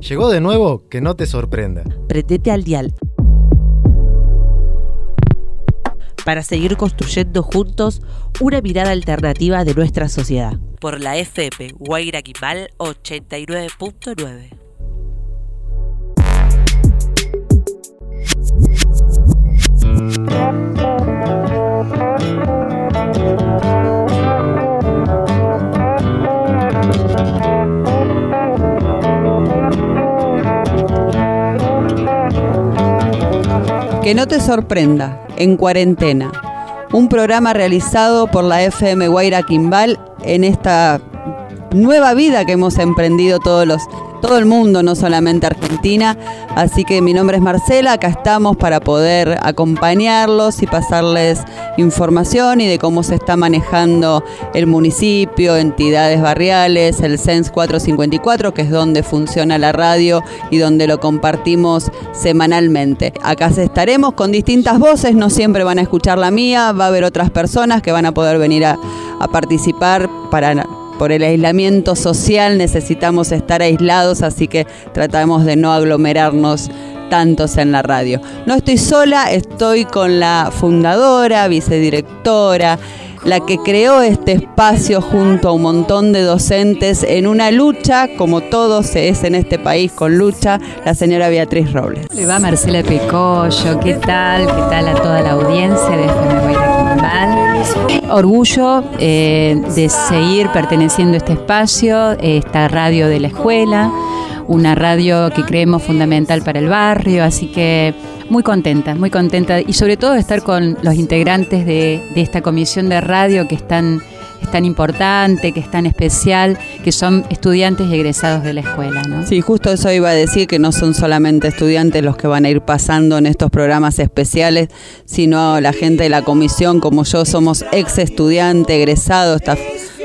Llegó de nuevo, que no te sorprenda. Prendete al dial. Para seguir construyendo juntos una mirada alternativa de nuestra sociedad. Por la FM Guaira 89.9. Que no te sorprenda, en cuarentena. Un programa realizado por la FM Guaira Quimbal en esta nueva vida que hemos emprendido todos los todo el mundo, no solamente Argentina. Así que mi nombre es Marcela, acá estamos para poder acompañarlos y pasarles información y de cómo se está manejando el municipio, entidades barriales, el CENS 454, que es donde funciona la radio y donde lo compartimos semanalmente. Acá estaremos con distintas voces, no siempre van a escuchar la mía, va a haber otras personas que van a poder venir a, a participar para por el aislamiento social necesitamos estar aislados, así que tratamos de no aglomerarnos tantos en la radio. No estoy sola, estoy con la fundadora, vicedirectora, la que creó este espacio junto a un montón de docentes en una lucha, como todo se es en este país con lucha, la señora Beatriz Robles. Le va Marcela Pecollo, ¿qué tal? ¿Qué tal a toda la audiencia de Orgullo eh, de seguir perteneciendo a este espacio, esta radio de la escuela, una radio que creemos fundamental para el barrio, así que muy contenta, muy contenta y sobre todo de estar con los integrantes de, de esta comisión de radio que están es tan importante, que es tan especial, que son estudiantes y egresados de la escuela. ¿no? Sí, justo eso iba a decir, que no son solamente estudiantes los que van a ir pasando en estos programas especiales, sino la gente de la comisión, como yo, somos ex estudiantes, egresados, está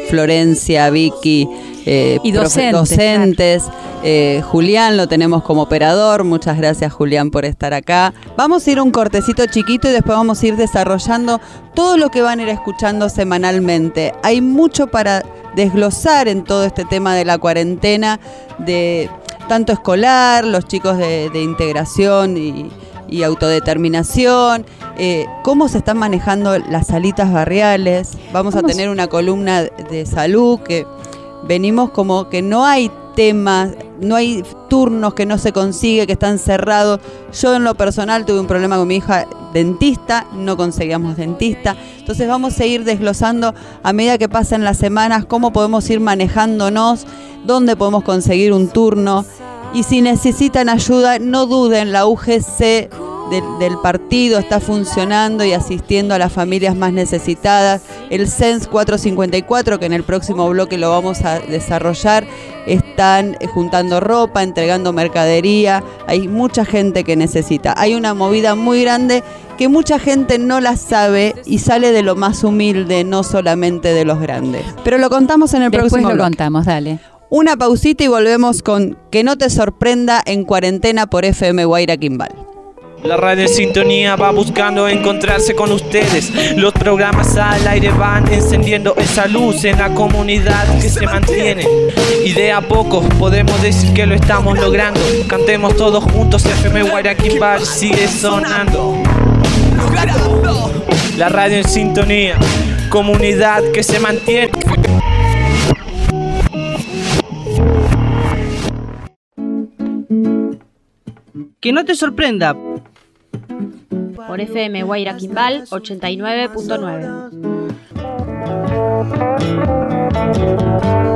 Florencia, Vicky, eh, y docentes. Eh, Julián lo tenemos como operador. Muchas gracias Julián por estar acá. Vamos a ir un cortecito chiquito y después vamos a ir desarrollando todo lo que van a ir escuchando semanalmente. Hay mucho para desglosar en todo este tema de la cuarentena, de tanto escolar, los chicos de, integración y, autodeterminación, eh, cómo se están manejando las salitas barriales. Vamos a tener una columna de salud que venimos como que no hay temas, no hay turnos que no se consigue, que están cerrados. Yo en lo personal tuve un problema con mi hija dentista, no conseguíamos dentista. Entonces vamos a ir desglosando a medida que pasen las semanas cómo podemos ir manejándonos, dónde podemos conseguir un turno. Y si necesitan ayuda, no duden, la UGC del, partido está funcionando y asistiendo a las familias más necesitadas. El CENS 454, que en el próximo bloque lo vamos a desarrollar, están eh, juntando ropa, entregando mercadería. Hay mucha gente que necesita. Hay una movida muy grande que mucha gente no la sabe y sale de lo más humilde, no solamente de los grandes. Pero lo contamos en el Después próximo lo contamos, dale. Una pausita y volvemos con Que no te sorprenda en cuarentena por FM Guaira Kimbal. La radio sintonía va buscando encontrarse con ustedes. Los programas al aire van encendiendo esa luz en la comunidad que se mantiene. Y de a poco podemos decir que lo estamos logrando. Cantemos todos juntos, FM Bar sigue sonando. La radio en sintonía, comunidad que se mantiene. Que no te sorprenda por FM Guaira Quimbal 89.9.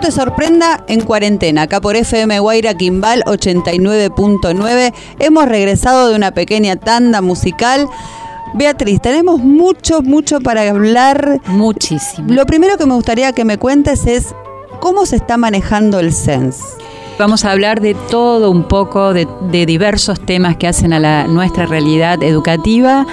no te sorprenda en cuarentena, acá por FM Guaira Quimbal 89.9. Hemos regresado de una pequeña tanda musical. Beatriz, tenemos mucho, mucho para hablar. Muchísimo. Lo primero que me gustaría que me cuentes es cómo se está manejando el SENS. Vamos a hablar de todo un poco, de, diversos temas que hacen a la, nuestra realidad educativa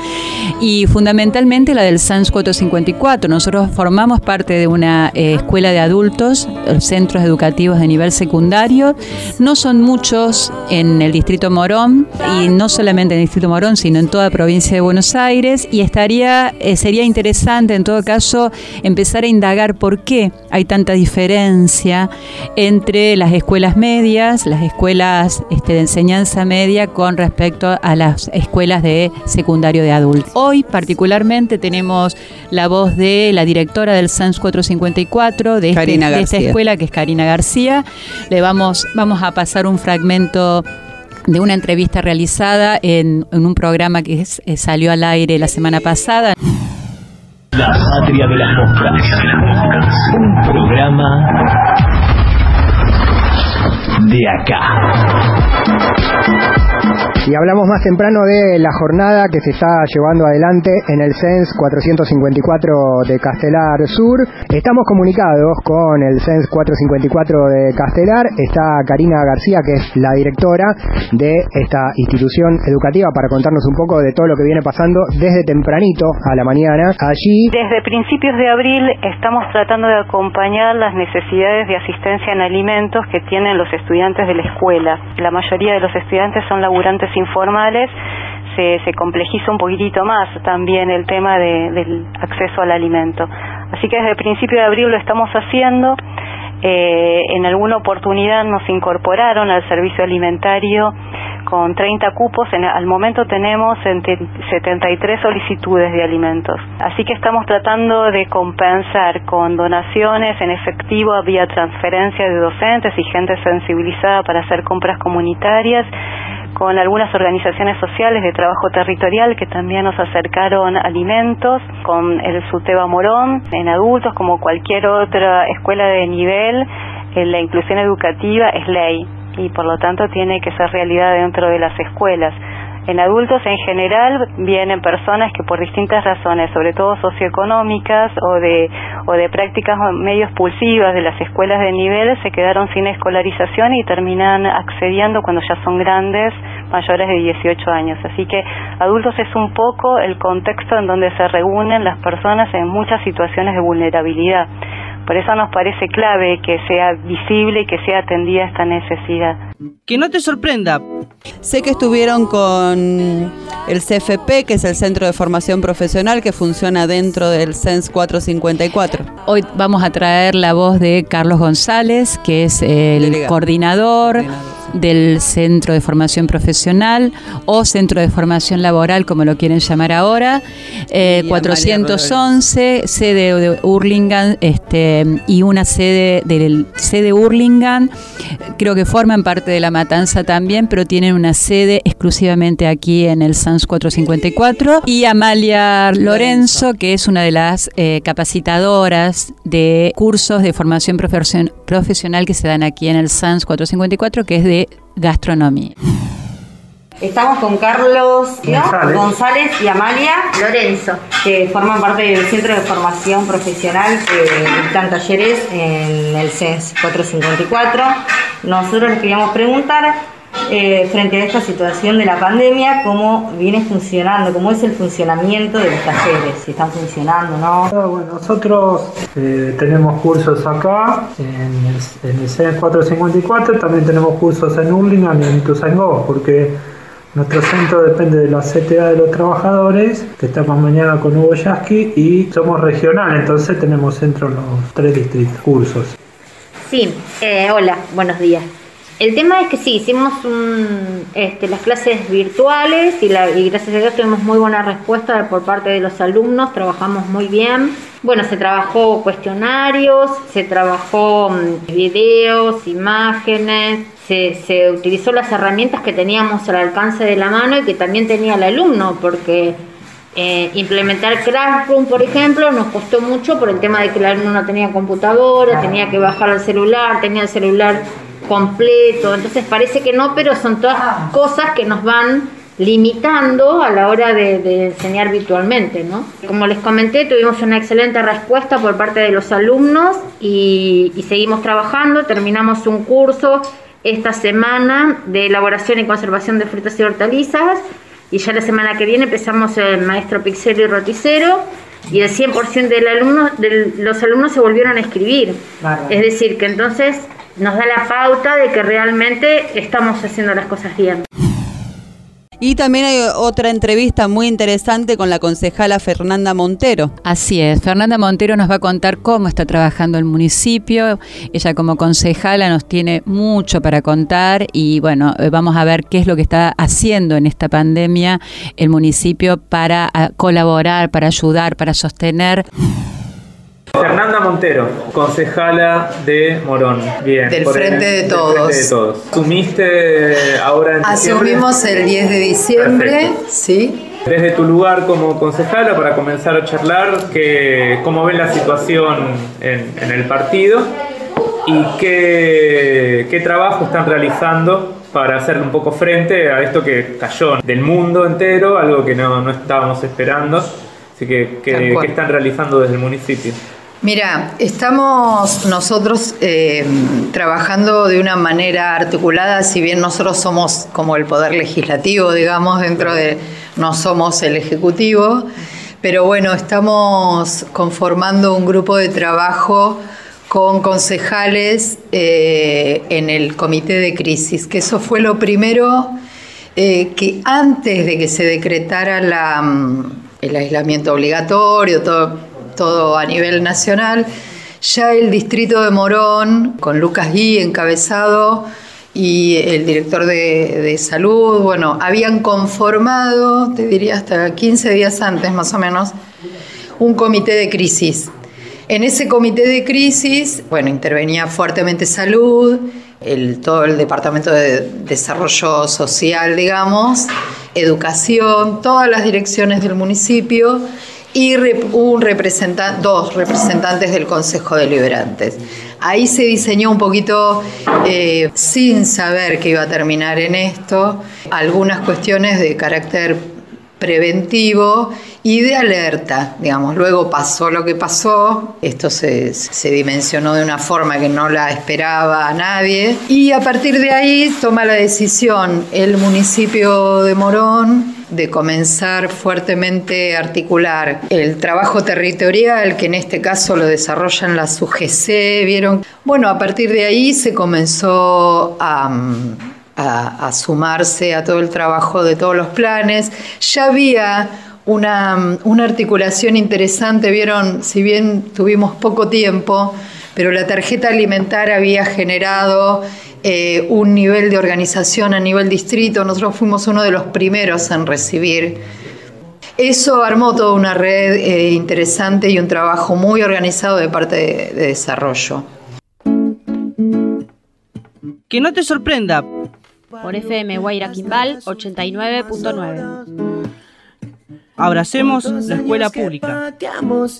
y fundamentalmente la del SANS 454. Nosotros formamos parte de una eh, escuela de adultos, centros educativos de nivel secundario. No son muchos en el distrito Morón y no solamente en el distrito Morón, sino en toda provincia de Buenos Aires y estaría eh, sería interesante en todo caso empezar a indagar por qué hay tanta diferencia entre las escuelas medias las escuelas este, de enseñanza media con respecto a las escuelas de secundario de adultos. Hoy particularmente tenemos la voz de la directora del SANS 454 de, este, de esta escuela que es Karina García. Le vamos, vamos a pasar un fragmento de una entrevista realizada en, un programa que eh, salió al aire la semana pasada. La patria de las moscas. Un programa de acá. Y hablamos más temprano de la jornada que se está llevando adelante en el CENS 454 de Castelar Sur. Estamos comunicados con el CENS 454 de Castelar. Está Karina García, que es la directora de esta institución educativa, para contarnos un poco de todo lo que viene pasando desde tempranito a la mañana. Allí. Desde principios de abril estamos tratando de acompañar las necesidades de asistencia en alimentos que tienen los estudiantes de la escuela. La mayoría de los estudiantes son laburantes informales, se, se complejiza un poquitito más también el tema del acceso al alimento. Así que desde el principio de abril lo estamos haciendo. Eh, en alguna oportunidad nos incorporaron al servicio alimentario con 30 cupos. Al momento tenemos 73 solicitudes de alimentos. Así que estamos tratando de compensar con donaciones en efectivo vía transferencia de docentes y gente sensibilizada para hacer compras comunitarias con algunas organizaciones sociales de trabajo territorial que también nos acercaron alimentos, con el SUTEBA Morón en adultos, como cualquier otra escuela de nivel, la inclusión educativa es ley y por lo tanto tiene que ser realidad dentro de las escuelas. En adultos en general vienen personas que por distintas razones, sobre todo socioeconómicas o de, o de prácticas medio expulsivas de las escuelas de nivel, se quedaron sin escolarización y terminan accediendo cuando ya son grandes, mayores de 18 años. Así que adultos es un poco el contexto en donde se reúnen las personas en muchas situaciones de vulnerabilidad. Por eso nos parece clave que sea visible y que sea atendida esta necesidad. Que no te sorprenda. Sé que estuvieron con el CFP, que es el Centro de Formación Profesional, que funciona dentro del CENS 454. Hoy vamos a traer la voz de Carlos González, que es el coordinador del Centro de Formación Profesional o Centro de Formación Laboral, como lo quieren llamar ahora, 411, eh, sede de Hurlingham este, y una sede del sede Hurlingham, creo que forman parte de la matanza también, pero tienen una sede exclusivamente aquí en el SANS 454, y Amalia Lorenzo, que es una de las eh, capacitadoras de cursos de formación profesional que se dan aquí en el SANS 454, que es de gastronomía. Estamos con Carlos González. y Amalia Lorenzo, que forman parte del Centro de Formación Profesional que dictan talleres en el CES 454. Nosotros les queríamos preguntar eh, frente a esta situación de la pandemia, cómo viene funcionando, cómo es el funcionamiento de los talleres, si están funcionando, ¿no? Ah, bueno, nosotros eh, tenemos cursos acá en el, en CES 454, también tenemos cursos en Urlingan y en Tuzangó, porque nuestro centro depende de la CTA de los trabajadores, que estamos mañana con Hugo Yasky, y somos regional, entonces tenemos centro en los tres distritos, cursos. Sí, eh, hola, buenos días. El tema es que sí, hicimos este, las clases virtuales y, gracias a Dios tuvimos muy buena respuesta por parte de los alumnos, trabajamos muy bien. Bueno, se trabajó cuestionarios, se trabajó mm, videos, imágenes, se, se utilizó las herramientas que teníamos al alcance de la mano y que también tenía el alumno, porque eh, implementar Classroom, por ejemplo, nos costó mucho por el tema de que el alumno no tenía computadora, tenía que bajar al celular, tenía el celular completo, entonces parece que no, pero son todas cosas que nos van limitando a la hora de, enseñar virtualmente, ¿no? Como les comenté, tuvimos una excelente respuesta por parte de los alumnos y, seguimos trabajando, terminamos un curso esta semana de elaboración y conservación de frutas y hortalizas y ya la semana que viene empezamos el maestro pixero y roticero y el 100% del alumno, de los alumnos se volvieron a escribir. Es decir, que entonces nos da la pauta de que realmente estamos haciendo las cosas bien. Y también hay otra entrevista muy interesante con la concejala Fernanda Montero. Así es, Fernanda Montero nos va a contar cómo está trabajando el municipio. Ella como concejala nos tiene mucho para contar y bueno, eh, vamos a ver qué es lo que está haciendo en esta pandemia el municipio para ah, colaborar, para ayudar, para sostener. Fernanda Montero, concejala de Morón. Bien. Del frente, de, todos. frente de Todos. ¿Asumiste ahora en Asumimos el 10 de diciembre, sí. Desde tu lugar como concejala, para comenzar a charlar, que, ¿cómo ven la situación en, en el partido y qué, qué trabajo están realizando para hacerle un poco frente a esto que cayó del mundo entero, algo que no, no estábamos esperando? Así que, ¿qué, ¿qué están realizando desde el municipio? Mira, estamos nosotros eh, trabajando de una manera articulada, si bien nosotros somos como el poder legislativo, digamos, dentro de, no somos el ejecutivo, pero bueno, estamos conformando un grupo de trabajo con concejales eh, en el comité de crisis, que eso fue lo primero eh, que antes de que se decretara mm, el aislamiento obligatorio, todo todo a nivel nacional. Ya el distrito de Morón, con Lucas Gui encabezado, y el director de, salud, bueno, habían conformado, te diría hasta 15 días antes más o menos, un comité de crisis. En ese comité de crisis, bueno, intervenía fuertemente salud, todo el departamento de desarrollo social, digamos, educación, todas las direcciones del municipio y un representante, dos representantes del Consejo Deliberantes. Ahí se diseñó un poquito, eh, sin saber que iba a terminar en esto, algunas cuestiones de carácter preventivo y de alerta, digamos. Luego pasó lo que pasó, esto se, se, dimensionó de una forma que no la esperaba a nadie y a partir de ahí toma la decisión el municipio de Morón de comenzar fuertemente a articular el trabajo territorial, que en este caso lo desarrollan las UGC, ¿vieron? Bueno, a partir de ahí se comenzó a, a, sumarse a todo el trabajo de todos los planes. Ya había una, una articulación interesante, vieron, si bien tuvimos poco tiempo, pero la tarjeta alimentar había generado eh, un nivel de organización a nivel distrito. Nosotros fuimos uno de los primeros en recibir. Eso armó toda una red eh, interesante y un trabajo muy organizado de parte de, de desarrollo. Que no te sorprenda. Por FM Guaira Quimbal 89.9. Abracemos la escuela pública.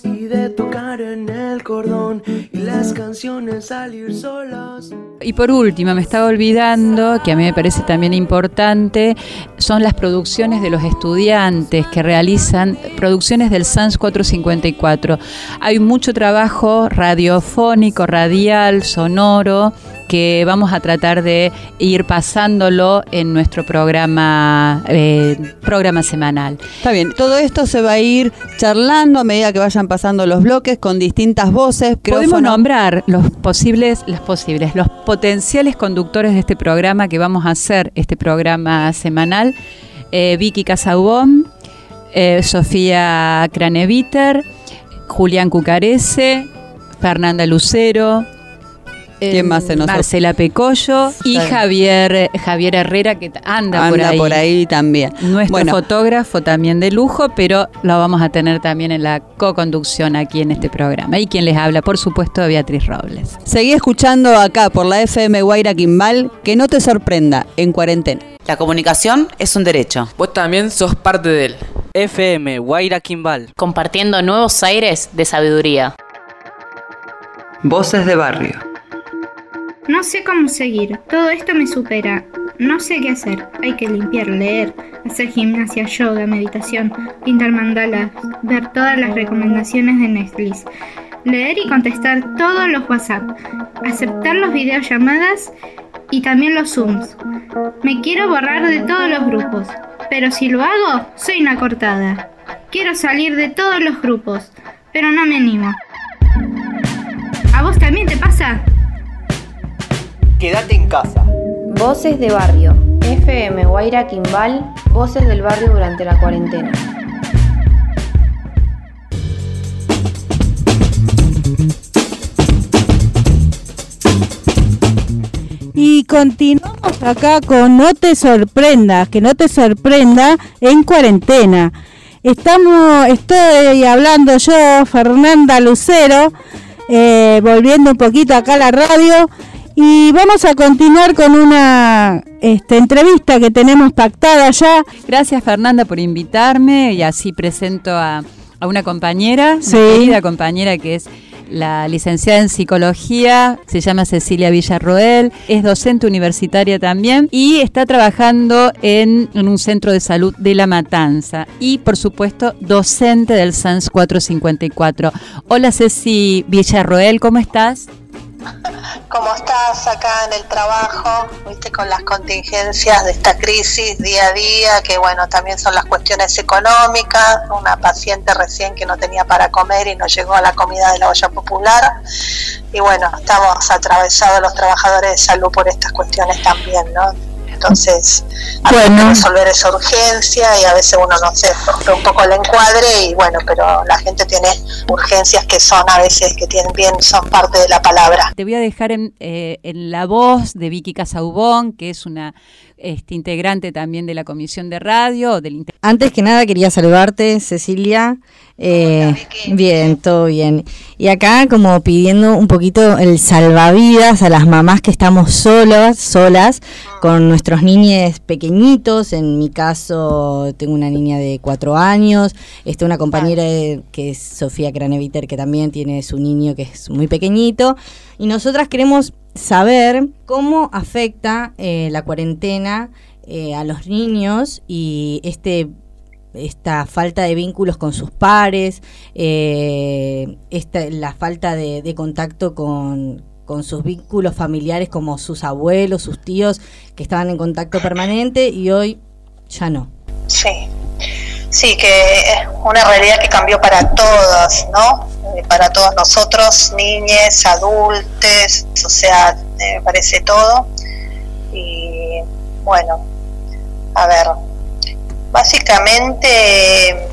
Y de tocar en el cordón y las canciones salir solas. Y por último, me estaba olvidando, que a mí me parece también importante, son las producciones de los estudiantes que realizan producciones del SANS 454. Hay mucho trabajo radiofónico, radial, sonoro, que vamos a tratar de ir pasándolo en nuestro programa, eh, programa semanal. Está bien, todo esto se va a ir charlando a medida que vayan pasando los bloques con distintas voces. Podemos nombrar los posibles, los posibles, los potenciales conductores de este programa que vamos a hacer, este programa semanal. Eh, Vicky Casaubón, eh, Sofía Craneviter, Julián Cucarese, Fernanda Lucero, ¿Quién más se nos Marcela Pecollo y Javier Javier Herrera que anda, por ahí. por ahí también. Nuestro fotógrafo también de lujo, pero lo vamos a tener también en la co-conducción aquí en este programa. Y quien les habla, por supuesto, Beatriz Robles. Seguí escuchando acá por la FM Guaira Quimbal, que no te sorprenda, en cuarentena. La comunicación es un derecho. Vos también sos parte de él. FM Guaira Quimbal. Compartiendo nuevos aires de sabiduría. Voces de barrio. No sé cómo seguir, todo esto me supera. No sé qué hacer. Hay que limpiar, leer, hacer gimnasia, yoga, meditación, pintar mandalas, ver todas las recomendaciones de Netflix, leer y contestar todos los WhatsApp, aceptar los videollamadas y también los Zooms. Me quiero borrar de todos los grupos, pero si lo hago, soy una cortada. Quiero salir de todos los grupos, pero no me animo. ¿A vos también te pasa? Quédate en casa. Voces de barrio. FM Guaira Quimbal. Voces del barrio durante la cuarentena. Y continuamos acá con No te sorprendas, que no te sorprenda en cuarentena. Estamos, estoy hablando yo, Fernanda Lucero, eh, volviendo un poquito acá a la radio y vamos a continuar con una este, entrevista que tenemos pactada ya. Gracias Fernanda por invitarme y así presento a, a una compañera, Sí. una querida compañera que es la licenciada en psicología, se llama Cecilia Villarroel, es docente universitaria también y está trabajando en, en un centro de salud de La Matanza y por supuesto docente del SANS 454. Hola Ceci Villarroel, ¿cómo estás? ¿Cómo estás acá en el trabajo? ¿Viste? Con las contingencias de esta crisis día a día, que bueno, también son las cuestiones económicas. Una paciente recién que no tenía para comer y no llegó a la comida de la olla popular. Y bueno, estamos atravesados los trabajadores de salud por estas cuestiones también, ¿no? Entonces, hay que resolver esa urgencia y a veces uno no sé, un poco el encuadre y bueno, pero la gente tiene urgencias que son a veces que tienen bien, son parte de la palabra. Te voy a dejar en, eh, en la voz de Vicky Casaubón, que es una este, integrante también de la comisión de radio. Del inter- Antes que nada quería saludarte, Cecilia. Eh, bien, todo bien. Y acá como pidiendo un poquito el salvavidas a las mamás que estamos solas, solas, con nuestros niños pequeñitos. En mi caso tengo una niña de cuatro años. Está una compañera de- que es Sofía Craneviter, que también tiene su niño que es muy pequeñito. Y nosotras queremos saber cómo afecta eh, la cuarentena eh, a los niños y este esta falta de vínculos con sus pares, eh, esta, la falta de, de contacto con, con sus vínculos familiares como sus abuelos, sus tíos, que estaban en contacto permanente y hoy ya no. Sí, sí, que es una realidad que cambió para todos, ¿no? Eh, Para todos nosotros, niñes, adultos, o sea, me parece todo. Y bueno, a ver, básicamente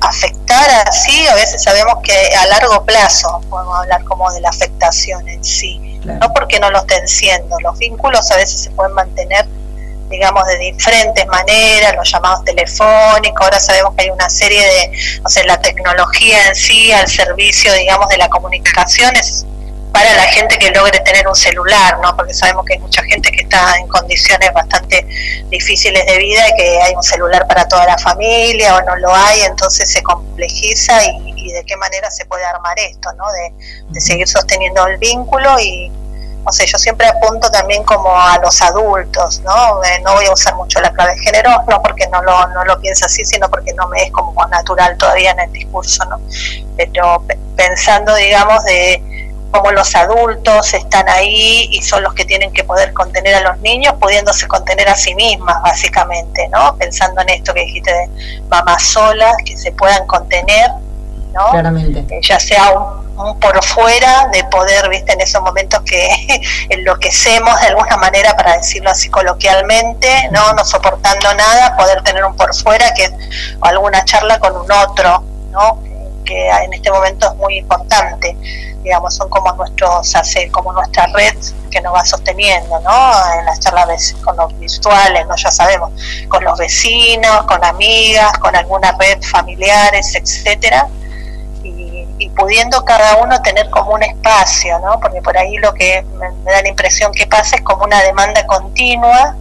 afectar así, a veces sabemos que a largo plazo podemos hablar como de la afectación en sí, no porque no lo estén siendo, los vínculos a veces se pueden mantener digamos, de diferentes maneras, los llamados telefónicos, ahora sabemos que hay una serie de, o sea, la tecnología en sí al servicio, digamos, de la comunicación es para la gente que logre tener un celular, ¿no? Porque sabemos que hay mucha gente que está en condiciones bastante difíciles de vida y que hay un celular para toda la familia o no lo hay, entonces se complejiza y, y de qué manera se puede armar esto, ¿no? De, de seguir sosteniendo el vínculo y, no sé, yo siempre apunto también como a los adultos, ¿no? Eh, no voy a usar mucho la clave de género, no porque no lo, no lo pienso así, sino porque no me es como natural todavía en el discurso, ¿no? Pero pe- pensando, digamos, de cómo los adultos están ahí y son los que tienen que poder contener a los niños, pudiéndose contener a sí mismas, básicamente, ¿no? Pensando en esto que dijiste de mamás solas, que se puedan contener, ¿no? Claramente. Ya sea un, un por fuera de poder, viste, en esos momentos que enloquecemos de alguna manera, para decirlo así coloquialmente, no, no soportando nada, poder tener un por fuera que es alguna charla con un otro, ¿no? que en este momento es muy importante, digamos, son como nuestros, hace como nuestra red que nos va sosteniendo, ¿no? En las charlas con los virtuales, ¿no? Ya sabemos, con los vecinos, con amigas, con alguna red familiares, etcétera, y, pudiendo cada uno tener como un espacio, ¿no? Porque por ahí lo que me, da la impresión que pasa es como una demanda continua.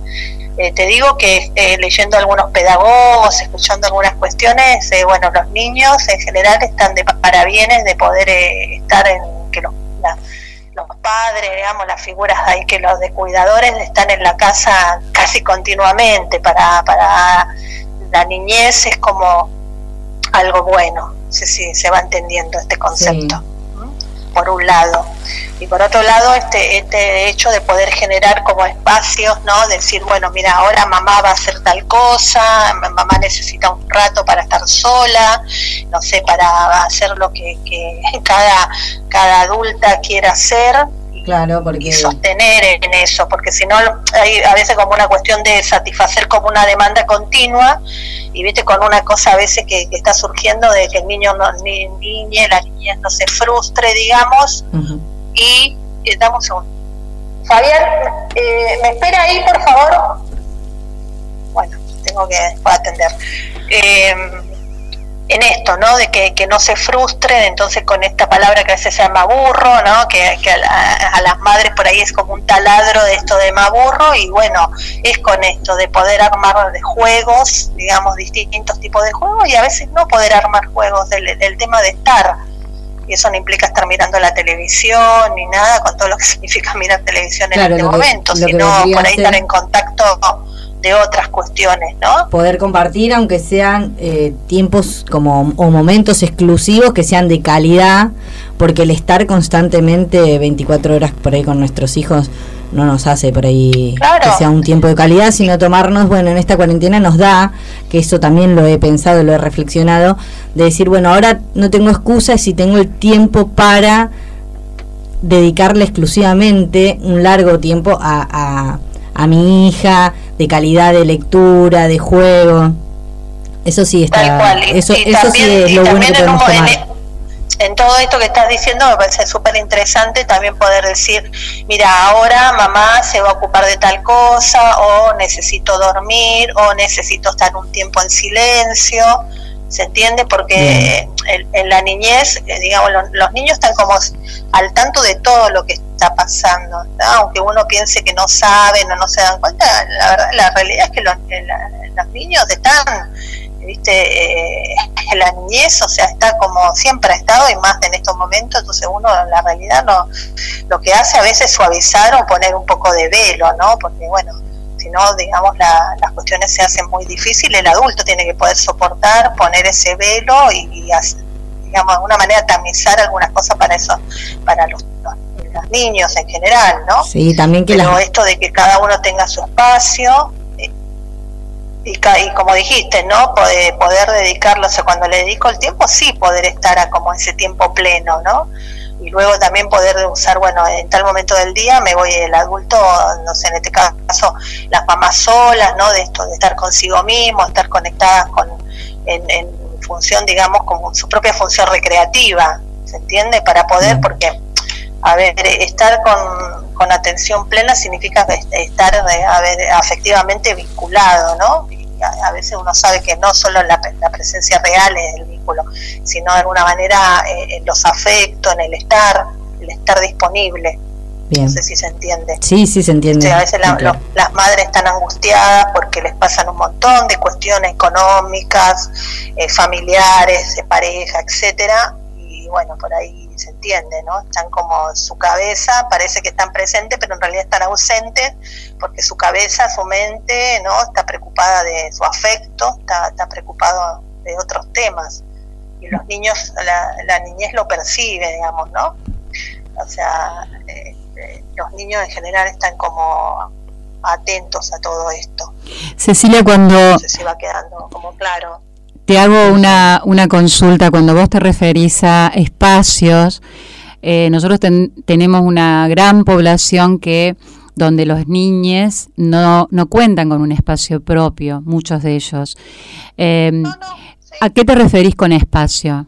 Eh, te digo que eh, leyendo algunos pedagogos, escuchando algunas cuestiones, eh, bueno, los niños en general están de parabienes de poder eh, estar en que los, los padres, digamos, las figuras ahí que los de cuidadores están en la casa casi continuamente para, para la niñez es como algo bueno, sé si se va entendiendo este concepto. por un lado. Y por otro lado, este, este hecho de poder generar como espacios, ¿no? Decir, bueno, mira, ahora mamá va a hacer tal cosa, mamá necesita un rato para estar sola, no sé, para hacer lo que, que cada, cada adulta quiera hacer, Claro, porque... y sostener en eso, porque si no hay a veces como una cuestión de satisfacer como una demanda continua y viste con una cosa a veces que, que está surgiendo de que el niño no, ni niñe, la niña no se frustre, digamos, y eh, damos un Fabián, eh, ¿me espera ahí, por favor? Bueno, tengo que atender. Eh, en esto, ¿no? De que, que no se frustren, entonces con esta palabra que a veces se llama burro, ¿no? Que, que a, a las madres por ahí es como un taladro de esto de maburro y bueno, es con esto de poder armar de juegos, digamos, distintos tipos de juegos y a veces no poder armar juegos del, del tema de estar. Y eso no implica estar mirando la televisión ni nada con todo lo que significa mirar televisión Claro, en este lo que- momento, que sino por ahí ser- estar en contacto de otras cuestiones, ¿no? poder compartir, aunque sean eh, tiempos como o momentos exclusivos que sean de calidad, porque el estar constantemente 24 horas por ahí con nuestros hijos no nos hace por ahí Claro. que sea un tiempo de calidad, sino tomarnos, bueno, en esta cuarentena nos da, que eso también lo he pensado, lo he reflexionado, de decir, bueno, ahora no tengo excusas y tengo el tiempo para dedicarle exclusivamente un largo tiempo a, a, a mi hija, de calidad de lectura, de juego. Eso sí está, Tal cual. Y- eso, y eso también- sí es lo bueno que podemos mo- tomar. en- en todo esto que estás diciendo me parece súper interesante también poder decir, mira, ahora mamá se va a ocupar de tal cosa, o necesito dormir, o necesito estar un tiempo en silencio, ¿se entiende? Porque en, en la niñez, eh, digamos, los, los niños están como al tanto de todo lo que está pasando, ¿no? aunque uno piense que no saben o no se dan cuenta, la, verdad, la realidad es que los, eh, la- los niños están viste eh, la niñez o sea está como siempre ha estado y más en estos momentos entonces uno en la realidad no lo que hace a veces es suavizar o poner un poco de velo no porque bueno si no digamos la- las cuestiones se hacen muy difíciles el adulto tiene que poder soportar poner ese velo y, y hacer, digamos de alguna manera tamizar algunas cosas para eso para los, los- los niños en general no Sí, también que pero las, esto de que cada uno tenga su espacio eh, y, y como dijiste, ¿no? Poder, poder dedicarlo, o sea, cuando le dedico el tiempo, sí poder estar a como ese tiempo pleno, ¿no? Y luego también poder usar, bueno, en tal momento del día me voy el adulto, no sé, en este caso, las mamás solas, ¿no? De esto, de estar consigo mismo, estar conectadas con, en, en función, digamos, como su propia función recreativa, ¿se entiende? Para poder, porque a ver, estar con, con atención plena significa est- estar a ver, afectivamente vinculado, ¿no? A, veces uno sabe que no solo la, la presencia real es el vínculo, sino de alguna manera eh, en los afectos, en el estar, el estar disponible. bien. No sé si se entiende. Sí, sí se entiende. A veces la- Sí, claro. lo- las madres están angustiadas porque les pasan un montón de cuestiones económicas, eh, familiares, de pareja, etcétera, y bueno, por ahí se entiende, ¿no? Están como su cabeza, parece que están presentes, pero en realidad están ausentes porque su cabeza, su mente, ¿no? Está preocupada de su afecto, está, está preocupado de otros temas. Y los niños, la, la niñez lo percibe, digamos, ¿no? O sea, eh, eh, los niños en general están como atentos a todo esto. Cecilia, cuando No sé si va quedando como claro. Te hago una, una consulta, cuando vos te referís a espacios, eh, nosotros ten- tenemos una gran población que donde los niños no, no cuentan con un espacio propio, muchos de ellos. Eh, ¿A qué te referís con espacio?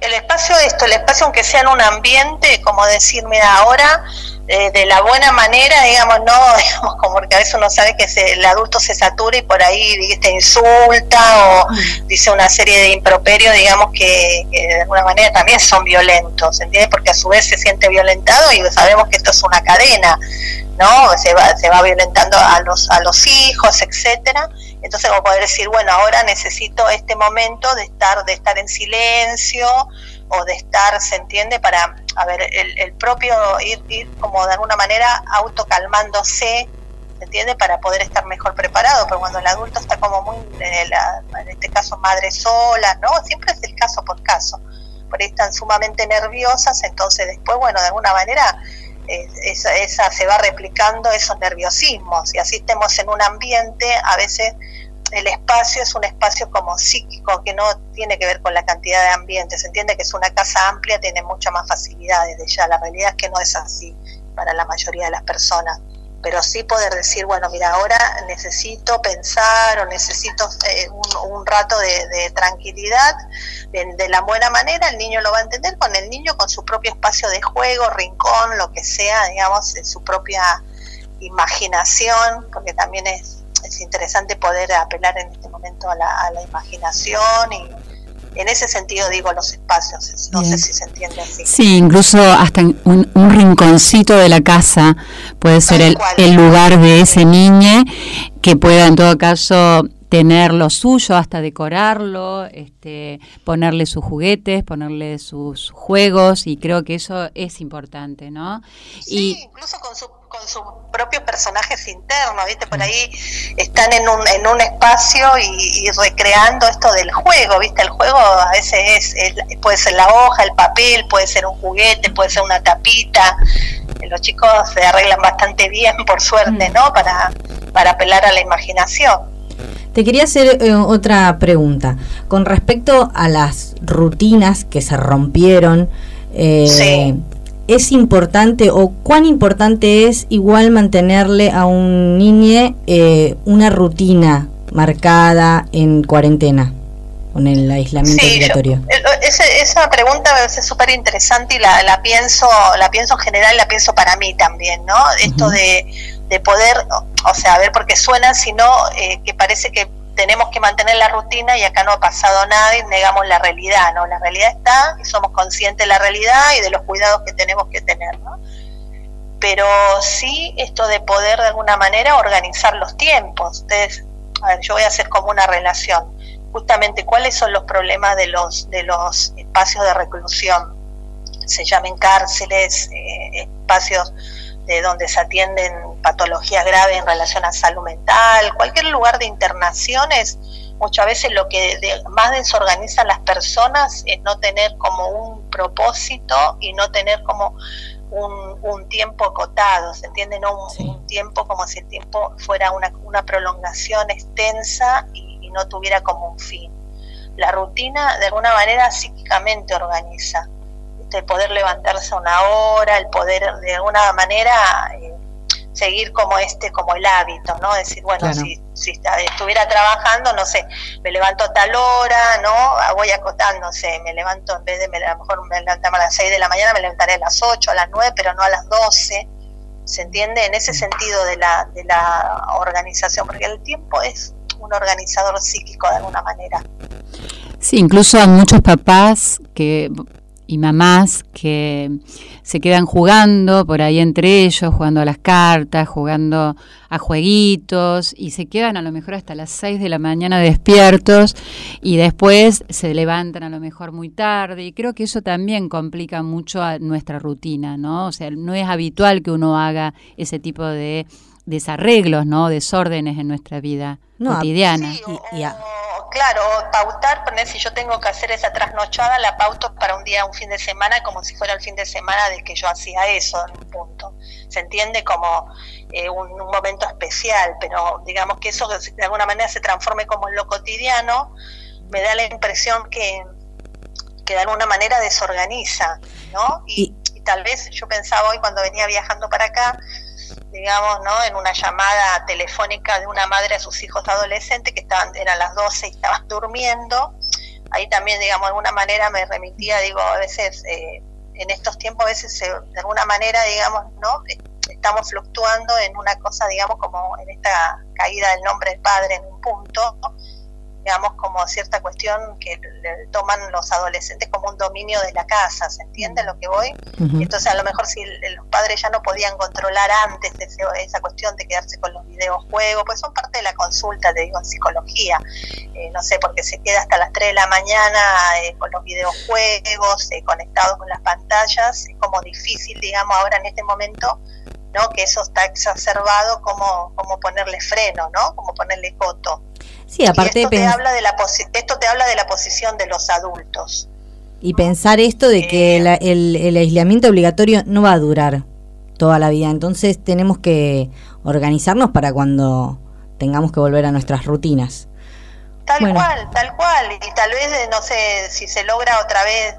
El espacio esto, el espacio aunque sea en un ambiente, como decir, mira, ahora eh, de la buena manera, digamos, no, digamos, como porque a veces uno sabe que se- el adulto se satura y por ahí te insulta o dice una serie de improperios, digamos, que, que de alguna manera también son violentos, ¿entiendes? Porque a su vez se siente violentado y sabemos que esto es una cadena, ¿no? Se va, se va violentando a los, a los hijos, etcétera. Entonces, como poder decir, bueno, ahora necesito este momento de estar, de estar en silencio o de estar, ¿se entiende? Para, a ver, el, el propio ir, ir como de alguna manera autocalmándose, ¿se entiende? Para poder estar mejor preparado, pero cuando el adulto está como muy, eh, la- en este caso, madre sola, ¿no? Siempre es el caso por caso. por ahí están sumamente nerviosas, entonces después, bueno, de alguna manera esa, esa se va replicando esos nerviosismos y así estemos en un ambiente, a veces el espacio es un espacio como psíquico que no tiene que ver con la cantidad de ambientes. Se entiende que es una casa amplia, tiene muchas más facilidades de ya. La realidad es que no es así para la mayoría de las personas. Pero sí poder decir, bueno, mira, ahora necesito pensar o necesito eh, un, rato de, tranquilidad de, de, la buena manera, el niño lo va a entender con el niño, con su propio espacio de juego, rincón, lo que sea, digamos, en su propia imaginación, porque también es es interesante poder apelar en este momento a la, imaginación y en ese sentido digo los espacios, no sé si se entiende así. Sí, incluso hasta un, un rinconcito de la casa puede ser el, el, lugar de ese niño que pueda en todo caso tener lo suyo, hasta decorarlo, este, ponerle sus juguetes, ponerle sus juegos y creo que eso es importante, ¿no? Sí, y, incluso con su con sus propios personajes internos, ¿viste? Por ahí están en un, en un espacio y, recreando esto del juego, ¿viste? El juego a veces es, puede ser la hoja, el papel, puede ser un juguete, puede ser una tapita. Los chicos se arreglan bastante bien, por suerte, ¿no? Para, para apelar a la imaginación. Te quería hacer eh, otra pregunta. Con respecto a las rutinas que se rompieron, eh, sí es importante o cuán importante es igual mantenerle a un niño eh, una rutina marcada en cuarentena con el aislamiento obligatorio? Eh, esa, pregunta es súper interesante y la, la, pienso la pienso en general, la pienso para mí también, ¿no? Esto de, de poder, o sea, a ver, porque suena, sino eh, que parece que tenemos que mantener la rutina y acá no ha pasado nada y negamos la realidad, ¿no? La realidad está y somos conscientes de la realidad y de los cuidados que tenemos que tener, ¿no? Pero sí esto de poder de alguna manera organizar los tiempos. Entonces, a ver, yo voy a hacer como una relación. Justamente cuáles son los problemas de los, de los espacios de reclusión. Se llamen cárceles, eh, espacios de donde se atienden patologías graves en relación a salud mental, cualquier lugar de internaciones, muchas veces lo que más desorganiza a las personas es no tener como un propósito y no tener como un, tiempo acotado, ¿se entiende? No un, tiempo como si el tiempo fuera una, una prolongación extensa y, y no tuviera como un fin. La rutina de alguna manera psíquicamente organiza el poder levantarse una hora, el poder de alguna manera eh, seguir como este, como el hábito, ¿no? Decir, bueno, si, si estuviera trabajando, no sé, me levanto a tal hora, ¿no? Ah, voy acotando, no sé, me levanto en vez de, a lo mejor me levantamos a las 6 de la mañana, me levantaré a las 8, a las 9, pero no a las 12. ¿Se entiende? En ese sentido de la, de la organización, porque el tiempo es un organizador psíquico de alguna manera. Sí, incluso hay muchos papás que y mamás que se quedan jugando por ahí entre ellos, jugando a las cartas, jugando a jueguitos y se quedan a lo mejor hasta las 6 de la mañana despiertos y después se levantan a lo mejor muy tarde y creo que eso también complica mucho a nuestra rutina, ¿no? O sea, no es habitual que uno haga ese tipo de desarreglos, ¿no? Desórdenes en nuestra vida cotidiana. y, claro, pautar, poner si yo tengo que hacer esa trasnochada, la pauto para un día, un fin de semana, como si fuera el fin de semana de que yo hacía eso, en un punto. Se entiende como eh, un, momento especial, pero digamos que eso de alguna manera se transforme como en lo cotidiano, me da la impresión que, que de alguna manera desorganiza, ¿no? y tal vez yo pensaba hoy cuando venía viajando para acá, digamos, ¿no? En una llamada telefónica de una madre a sus hijos adolescentes que estaban, eran las 12 y estaban durmiendo. Ahí también, digamos, de alguna manera me remitía, digo, a veces, eh, en estos tiempos, a veces, de alguna manera, digamos, ¿no? Estamos fluctuando en una cosa, digamos, como en esta caída del nombre del padre en un punto, digamos, como cierta cuestión que le toman los adolescentes como un dominio de la casa, ¿se entiende lo que voy? Entonces, a lo mejor si los padres ya no podían controlar antes esa cuestión de quedarse con los videojuegos, pues son parte de la consulta, te digo, en psicología, eh, no sé, porque se queda hasta las 3 de la mañana eh, con los videojuegos, eh, conectado con las pantallas, es como difícil, digamos, ahora en este momento, ¿no? Que eso está exacerbado, como, como ponerle freno, ¿no? Como ponerle coto. Sí, aparte esto, te habla de la esto te habla de la posición de los adultos. Y pensar esto de que la- el, el aislamiento obligatorio no va a durar toda la vida. Entonces tenemos que organizarnos para cuando tengamos que volver a nuestras rutinas. Tal Bueno. cual, tal cual. Y tal vez, eh, no sé, si se logra otra vez,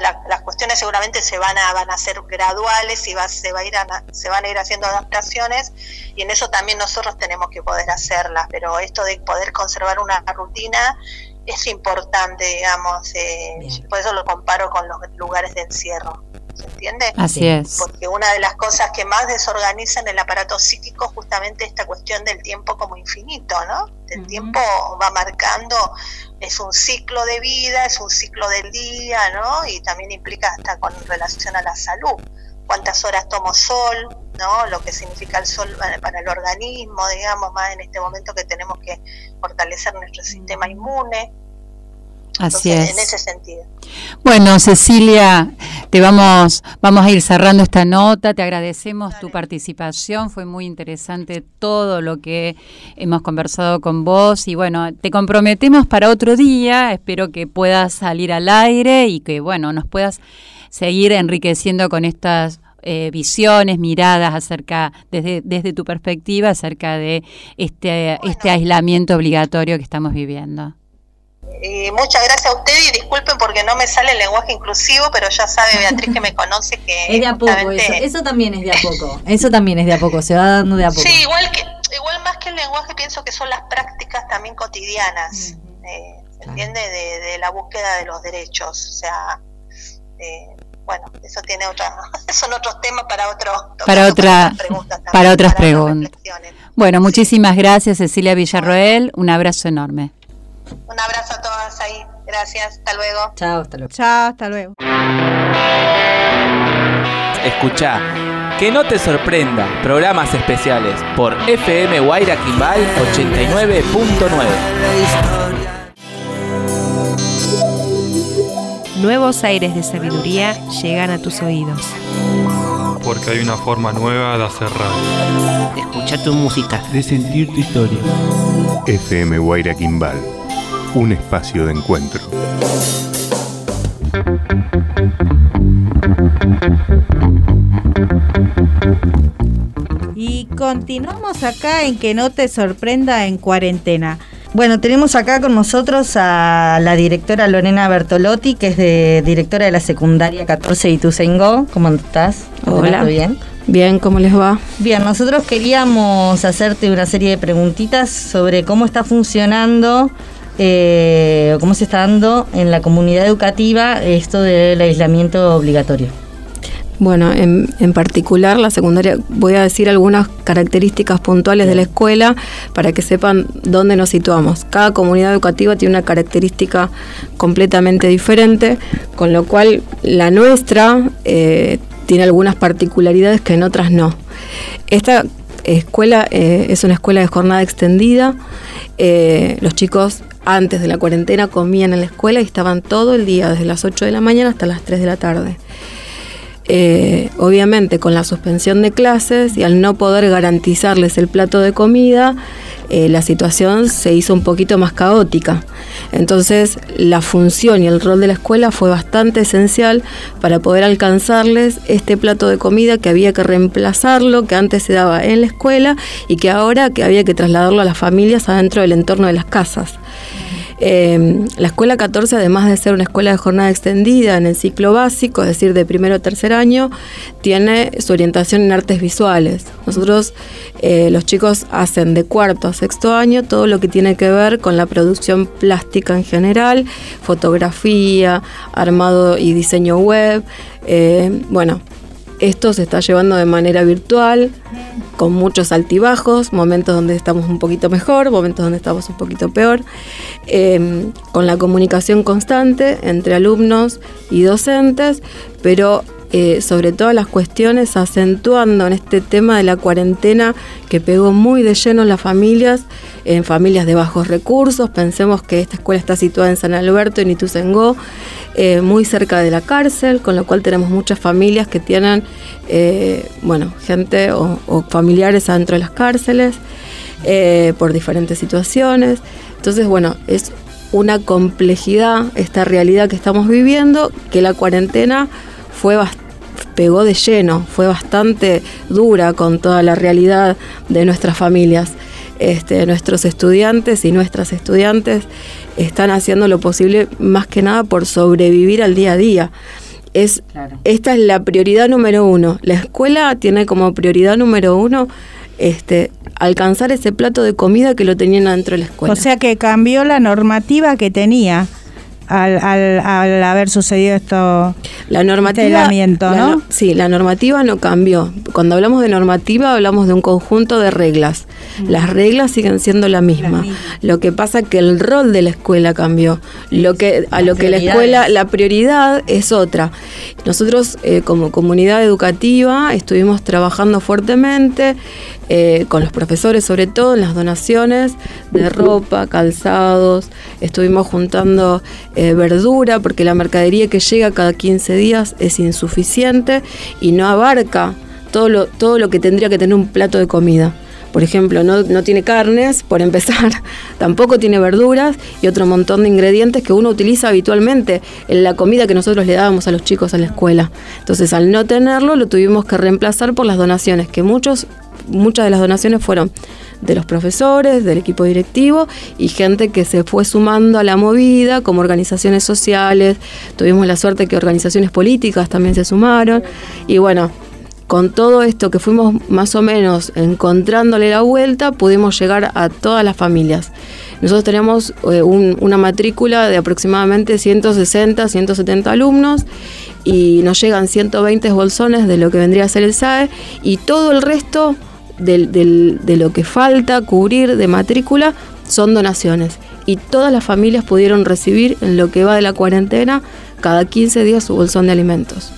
la- las cuestiones seguramente se van a, van a ser graduales y va, se, va a ir a- se van a ir haciendo adaptaciones y en eso también nosotros tenemos que poder hacerlas. Pero esto de poder conservar una rutina es importante, digamos. eh, por eso lo comparo con los lugares de encierro. ¿Se entiende? Así es. Porque una de las cosas que más desorganizan el aparato psíquico es justamente esta cuestión del tiempo como infinito, ¿no? El tiempo va marcando, es un ciclo de vida, es un ciclo del día, ¿no? Y también implica hasta con relación a la salud. Cuántas horas tomo sol, ¿no? Lo que significa el sol para para el organismo, digamos, más en este momento que tenemos que fortalecer nuestro sistema inmune. Así Entonces, es. En ese sentido. Bueno, Cecilia, te vamos, vamos a ir cerrando esta nota. Te agradecemos tu participación. Fue muy interesante todo lo que hemos conversado con vos. Y bueno, te comprometemos para otro día. Espero que puedas salir al aire y que, bueno, nos puedas seguir enriqueciendo con estas eh, visiones, miradas acerca, desde, desde tu perspectiva, acerca de este, este aislamiento obligatorio que estamos viviendo. Y muchas gracias a usted y disculpen porque no me sale el lenguaje inclusivo, pero ya sabe Beatriz que me conoce que Es de a poco eso. Eso también es de a poco. Eso también es de a poco. Se va dando de a poco. Sí, igual que igual más que el lenguaje pienso que son las prácticas también cotidianas, eh, ¿se entiende? De, de la búsqueda de los derechos, o sea, eh, bueno, eso tiene otra, son otros temas para otro, Para otra, preguntas también, para otras para preguntas. Bueno, muchísimas gracias, Cecilia Villarroel. Un abrazo enorme. Un abrazo a todas ahí, gracias, hasta luego. Chao, hasta luego. Chao, hasta luego. Escucha, que no te sorprenda, programas especiales por FM Guaira Quimbal 89.9. Nuevos aires de sabiduría llegan a tus oídos. Porque hay una forma nueva de hacer radio. De escuchar tu música. De sentir tu historia. FM Guaira Quimbal, un espacio de encuentro. Y continuamos acá en que no te sorprenda en cuarentena. Bueno, tenemos acá con nosotros a la directora Lorena Bertolotti, que es de directora de la secundaria 14 de Ituzaingó. ¿Cómo estás? Hola. ¿Todo bien? Bien, ¿cómo les va? Bien, nosotros queríamos hacerte una serie de preguntitas sobre cómo está funcionando eh, cómo se está dando en la comunidad educativa esto del aislamiento obligatorio. Bueno, en, en particular la secundaria, voy a decir algunas características puntuales de la escuela para que sepan dónde nos situamos. Cada comunidad educativa tiene una característica completamente diferente, con lo cual la nuestra eh, tiene algunas particularidades que en otras no. Esta escuela eh, es una escuela de jornada extendida. Eh, los chicos antes de la cuarentena comían en la escuela y estaban todo el día, desde las 8 de la mañana hasta las 3 de la tarde. Eh, obviamente con la suspensión de clases y al no poder garantizarles el plato de comida, eh, la situación se hizo un poquito más caótica. Entonces la función y el rol de la escuela fue bastante esencial para poder alcanzarles este plato de comida que había que reemplazarlo, que antes se daba en la escuela y que ahora que había que trasladarlo a las familias adentro del entorno de las casas. Eh, la escuela 14, además de ser una escuela de jornada extendida en el ciclo básico, es decir, de primero a tercer año, tiene su orientación en artes visuales. Nosotros, eh, los chicos hacen de cuarto a sexto año todo lo que tiene que ver con la producción plástica en general, fotografía, armado y diseño web. Eh, bueno, esto se está llevando de manera virtual, con muchos altibajos, momentos donde estamos un poquito mejor, momentos donde estamos un poquito peor, eh, con la comunicación constante entre alumnos y docentes, pero eh, sobre todas las cuestiones acentuando en este tema de la cuarentena que pegó muy de lleno en las familias, en familias de bajos recursos. Pensemos que esta escuela está situada en San Alberto, en Ituzaingó, eh, muy cerca de la cárcel, con lo cual tenemos muchas familias que tienen, eh, bueno, gente o, o familiares adentro de las cárceles eh, por diferentes situaciones. Entonces, bueno, es una complejidad esta realidad que estamos viviendo, que la cuarentena fue pegó de lleno, fue bastante dura con toda la realidad de nuestras familias. Este, nuestros estudiantes y nuestras estudiantes están haciendo lo posible más que nada por sobrevivir al día a día. Es, Esta es la prioridad número uno. La escuela tiene como prioridad número uno este, alcanzar ese plato de comida que lo tenían dentro de la escuela. O sea que cambió la normativa que tenía al, al, haber sucedido esto. La normativa, ¿no? sí, la normativa no cambió. Cuando hablamos de normativa hablamos de un conjunto de reglas. Mm. Las reglas siguen siendo la misma. Lo que pasa que el rol de la escuela cambió. Lo que a lo que la escuela la prioridad es otra. Nosotros eh, como comunidad educativa estuvimos trabajando fuertemente eh, con los profesores sobre todo en las donaciones de ropa, calzados, estuvimos juntando eh, verdura porque la mercadería que llega cada 15 días es insuficiente y no abarca todo lo, todo lo que tendría que tener un plato de comida. Por ejemplo, no, no, tiene carnes, por empezar, tampoco tiene verduras y otro montón de ingredientes que uno utiliza habitualmente en la comida que nosotros le dábamos a los chicos en la escuela. Entonces, al no tenerlo, lo tuvimos que reemplazar por las donaciones, que muchos muchas de las donaciones fueron de los profesores, del equipo directivo y gente que se fue sumando a la movida, como organizaciones sociales. Tuvimos la suerte que organizaciones políticas también se sumaron. Y bueno, con todo esto que fuimos más o menos encontrándole la vuelta, pudimos llegar a todas las familias. Nosotros tenemos eh, una matrícula de aproximadamente 160, 170 alumnos y nos llegan 120 bolsones de lo que vendría a ser el SAE y todo el resto de lo que falta cubrir de matrícula son donaciones. Y todas las familias pudieron recibir en lo que va de la cuarentena cada 15 días su bolsón de alimentos.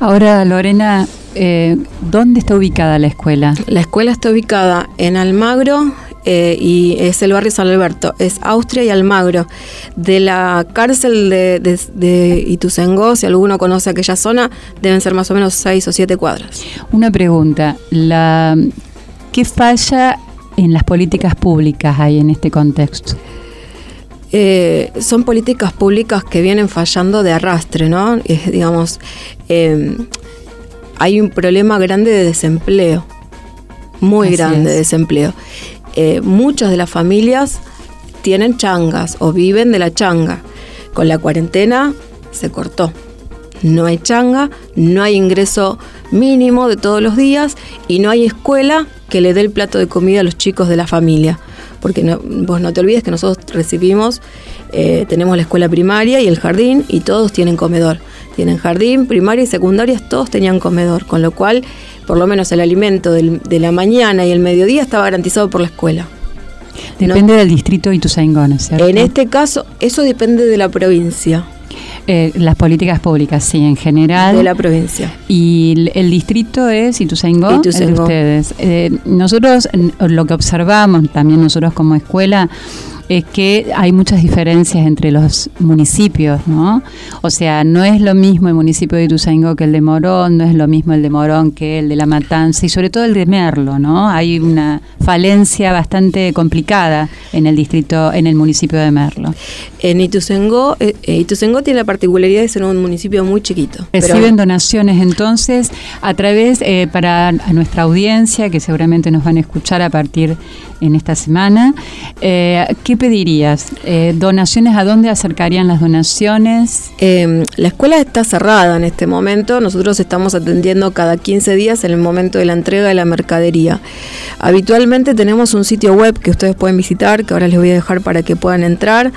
Ahora, Lorena, eh, ¿dónde está ubicada la escuela? La escuela está ubicada en Almagro, eh, y es el barrio San Alberto, es Austria y Almagro. De la cárcel de, de, si alguno conoce aquella zona, deben ser más o menos seis o siete cuadras. Una pregunta, la, ¿qué falla en las políticas públicas hay en este contexto? Eh, son políticas públicas que vienen fallando de arrastre, ¿no? digamos, eh, hay un problema grande de desempleo, muy grande de desempleo. Eh, muchas de las familias tienen changas o viven de la changa. Con la cuarentena se cortó. No hay changa, no hay ingreso mínimo de todos los días y no hay escuela que le dé el plato de comida a los chicos de la familia. Porque vos no te olvides que nosotros recibimos, eh, tenemos la escuela primaria y el jardín y todos tienen comedor. Tienen jardín, primaria y secundaria, todos tenían comedor, con lo cual por lo menos el alimento de la mañana y el mediodía estaba garantizado por la escuela. Depende del distrito y Ituzaingó, ¿cierto? En este caso, eso depende de la provincia. Eh, las políticas públicas, sí, en general. De la provincia. Y el, distrito es Ituzaingó, Ituzaingó. de ustedes. Eh, nosotros lo que observamos, también nosotros como escuela, es que hay muchas diferencias entre los municipios, ¿no? O sea, no es lo mismo el municipio de Ituzaingó que el de Morón, no es lo mismo el de Morón que el de La Matanza y sobre todo el de Merlo, ¿no? Hay una falencia bastante complicada en el distrito, en el municipio de Merlo. En Ituzaingó, eh, eh, Ituzaingó tiene la particularidad de ser un municipio muy chiquito. Reciben donaciones entonces a través, eh, para nuestra audiencia, que seguramente nos van a escuchar a partir en esta semana, ¿qué pedirías? Eh, ¿Donaciones a dónde acercarían las donaciones? Em, la escuela está cerrada en este momento. Nosotros estamos atendiendo cada 15 días en el momento de la entrega de la mercadería. Habitualmente tenemos un sitio web que ustedes pueden visitar, que ahora les voy a dejar para que puedan entrar.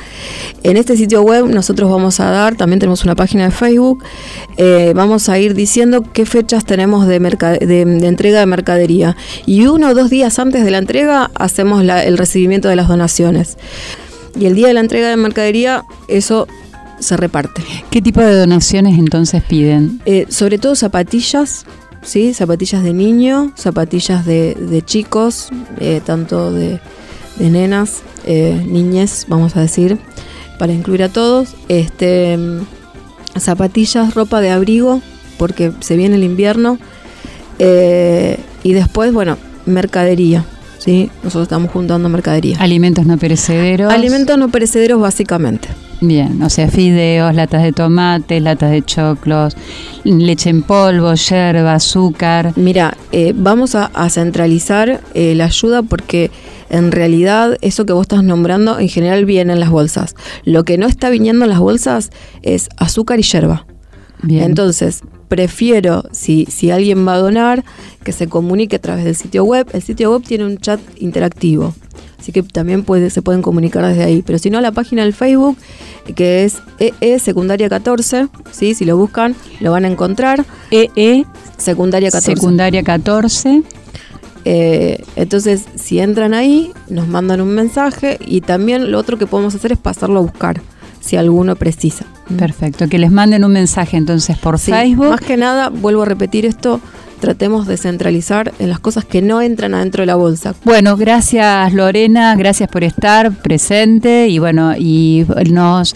En este sitio web nosotros vamos a dar, también tenemos una página de Facebook, eh, vamos a ir diciendo qué fechas tenemos de, de, entrega de mercadería. Y uno o dos días antes de la entrega hacemos el recibimiento de las donaciones. Y el día de la entrega de mercadería, eso se reparte. ¿Qué tipo de donaciones entonces piden? Eh, sobre todo zapatillas, ¿sí? Zapatillas de niño, zapatillas de, chicos, eh, tanto de, nenas, eh, niñez, vamos a decir, para incluir a todos. Este, zapatillas, ropa de abrigo, porque se viene el invierno. y después, bueno, mercadería ¿sí? Nosotros estamos juntando mercadería. Alimentos no perecederos. Alimentos no perecederos básicamente. Bien, o sea, fideos, latas de tomate, latas de choclos, leche en polvo, yerba, azúcar. Mira, eh, vamos a, a centralizar eh, la ayuda porque en realidad eso que vos estás nombrando en general viene en las bolsas. Lo que no está viniendo en las bolsas es azúcar y yerba. Bien. Entonces, prefiero, si, si alguien va a donar, que se comunique a través del sitio web. El sitio web tiene un chat interactivo. Así que también puede, se pueden comunicar desde ahí. Pero si no, la página del Facebook, que es EE Secundaria 14, ¿sí? si lo buscan, lo van a encontrar. EE Secundaria 14. Secundaria 14. Eh, entonces, si entran ahí, nos mandan un mensaje y también lo otro que podemos hacer es pasarlo a buscar, si alguno precisa. Perfecto, que les manden un mensaje entonces por Sí, Facebook. Más que nada, vuelvo a repetir esto, tratemos de centralizar en las cosas que no entran adentro de la bolsa. Bueno, gracias Lorena, gracias por estar presente y bueno, y nos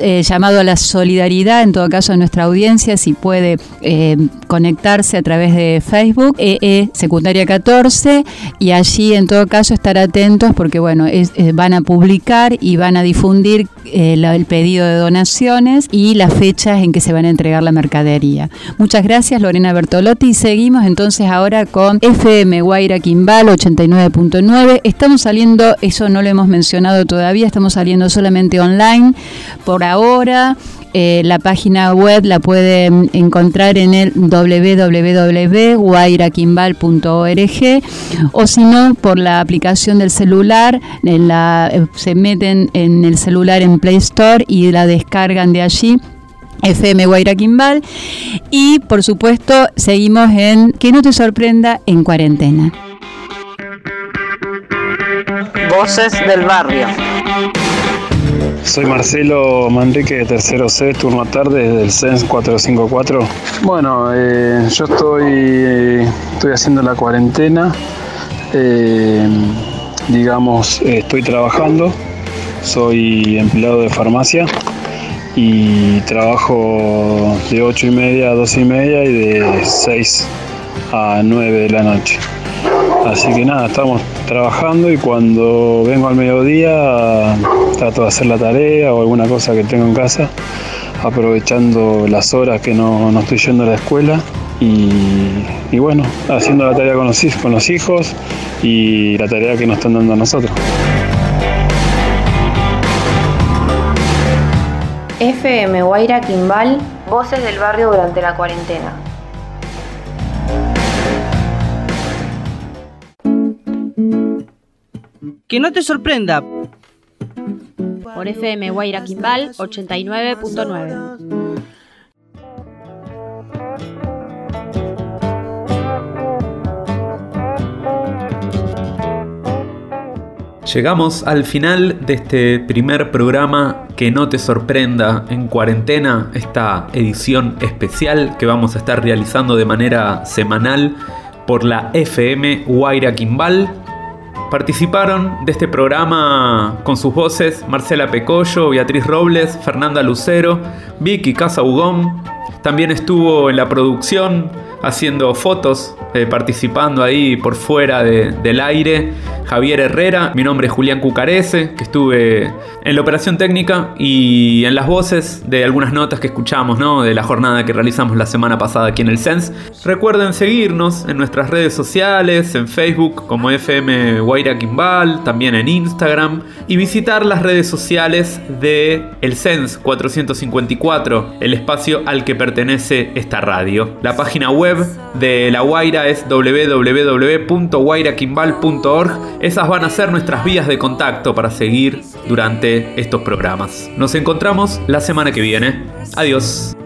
eh, llamado a la solidaridad, en todo caso a nuestra audiencia, si puede eh, conectarse a través de Facebook, EE Secundaria 14, y allí en todo caso estar atentos porque bueno, es- eh, van a publicar y van a difundir eh, el pedido de donaciones y las fechas en que se van a entregar la mercadería. Muchas gracias Lorena Bertolotti y seguimos entonces ahora con FM Guaira Quimbal 89.9. Estamos saliendo, eso no lo hemos mencionado todavía, estamos saliendo solamente online por ahora. Eh, la página web la pueden encontrar en el www.guairaquimbal.org o si no por la aplicación del celular eh, se meten en el celular en Play Store y la descargan de allí FM Guaira Quimbal y por supuesto seguimos en Que no te sorprenda en cuarentena. Voces del barrio. Soy Marcelo Manrique de Tercero C, turno tarde del CENS 454. Bueno, eh, yo estoy, estoy haciendo la cuarentena. eh, digamos, eh, estoy trabajando. Soy empleado de farmacia y trabajo de 8 y media a 12 y media y de 6 a 9 de la noche. Así que nada, estamos trabajando y cuando vengo al mediodía trato de hacer la tarea o alguna cosa que tengo en casa, aprovechando las horas que no, no estoy yendo a la escuela y, y bueno, haciendo la tarea con los, con los hijos y la tarea que nos están dando a nosotros. FM Guaira Quimbal, voces del barrio durante la cuarentena. Que no te sorprenda. Por FM Guaira Quimbal 89.9. Llegamos al final de este primer programa que no te sorprenda en cuarentena, esta edición especial que vamos a estar realizando de manera semanal por la FM Guaira Quimbal. Participaron de este programa con sus voces Marcela Pecollo, Beatriz Robles, Fernanda Lucero, Vicky Casa Ugón. También estuvo en la producción haciendo fotos, eh, participando ahí por fuera de- del aire. Javier Herrera, mi nombre es Julián Cucarese, que estuve en la operación técnica y en las voces de algunas notas que escuchamos, ¿no? De la jornada que realizamos la semana pasada aquí en el SENS. Recuerden seguirnos en nuestras redes sociales, en Facebook como FM Guaira Quimbal, también en Instagram, y visitar las redes sociales de el SENS 454, el espacio al que pertenece esta radio. La página web de La Guaira es www.guairaquimbal.org. Esas van a ser nuestras vías de contacto para seguir durante estos programas. Nos encontramos la semana que viene. Adiós.